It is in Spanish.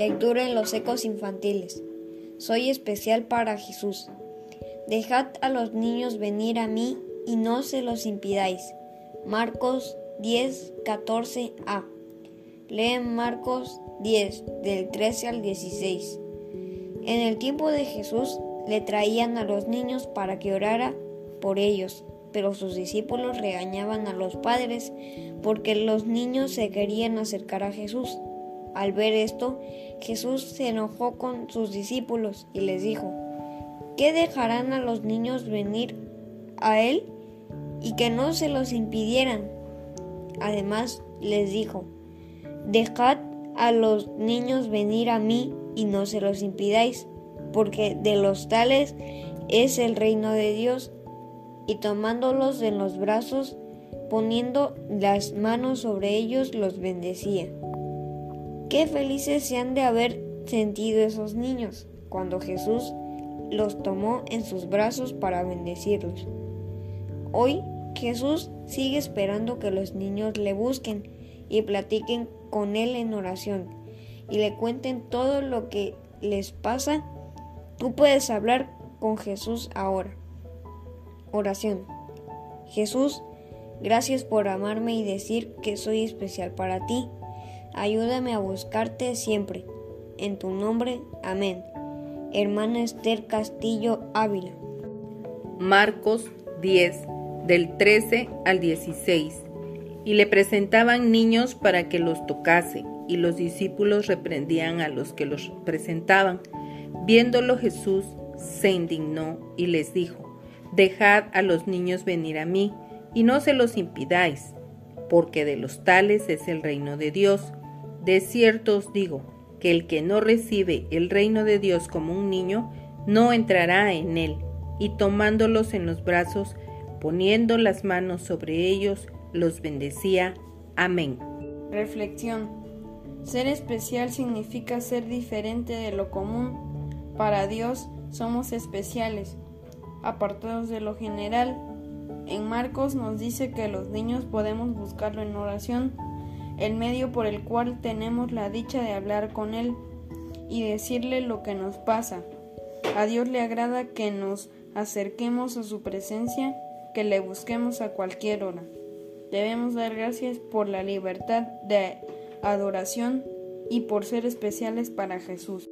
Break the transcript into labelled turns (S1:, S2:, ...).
S1: Lectura en los ecos infantiles. Soy especial para Jesús. Dejad a los niños venir a mí y no se los impidáis. Marcos 10, 14a. Leen Marcos 10, del 13 al 16. En el tiempo de Jesús le traían a los niños para que orara por ellos, pero sus discípulos regañaban a los padres porque los niños se querían acercar a Jesús. Al ver esto, Jesús se enojó con sus discípulos y les dijo, ¿qué dejarán a los niños venir a Él y que no se los impidieran? Además les dijo, dejad a los niños venir a mí y no se los impidáis, porque de los tales es el reino de Dios. Y tomándolos en los brazos, poniendo las manos sobre ellos, los bendecía. Qué felices se han de haber sentido esos niños cuando Jesús los tomó en sus brazos para bendecirlos. Hoy Jesús sigue esperando que los niños le busquen y platiquen con Él en oración y le cuenten todo lo que les pasa. Tú puedes hablar con Jesús ahora. Oración. Jesús, gracias por amarme y decir que soy especial para ti. Ayúdame a buscarte siempre. En tu nombre, amén. Hermana Esther Castillo Ávila.
S2: Marcos 10, del 13 al 16. Y le presentaban niños para que los tocase, y los discípulos reprendían a los que los presentaban. Viéndolo Jesús se indignó y les dijo, Dejad a los niños venir a mí, y no se los impidáis, porque de los tales es el reino de Dios de cierto os digo, que el que no recibe el reino de Dios como un niño, no entrará en él, y tomándolos en los brazos, poniendo las manos sobre ellos, los bendecía. Amén.
S3: Reflexión. Ser especial significa ser diferente de lo común. Para Dios somos especiales, apartados de lo general. En Marcos nos dice que los niños podemos buscarlo en oración el medio por el cual tenemos la dicha de hablar con Él y decirle lo que nos pasa. A Dios le agrada que nos acerquemos a su presencia, que le busquemos a cualquier hora. Debemos dar gracias por la libertad de adoración y por ser especiales para Jesús.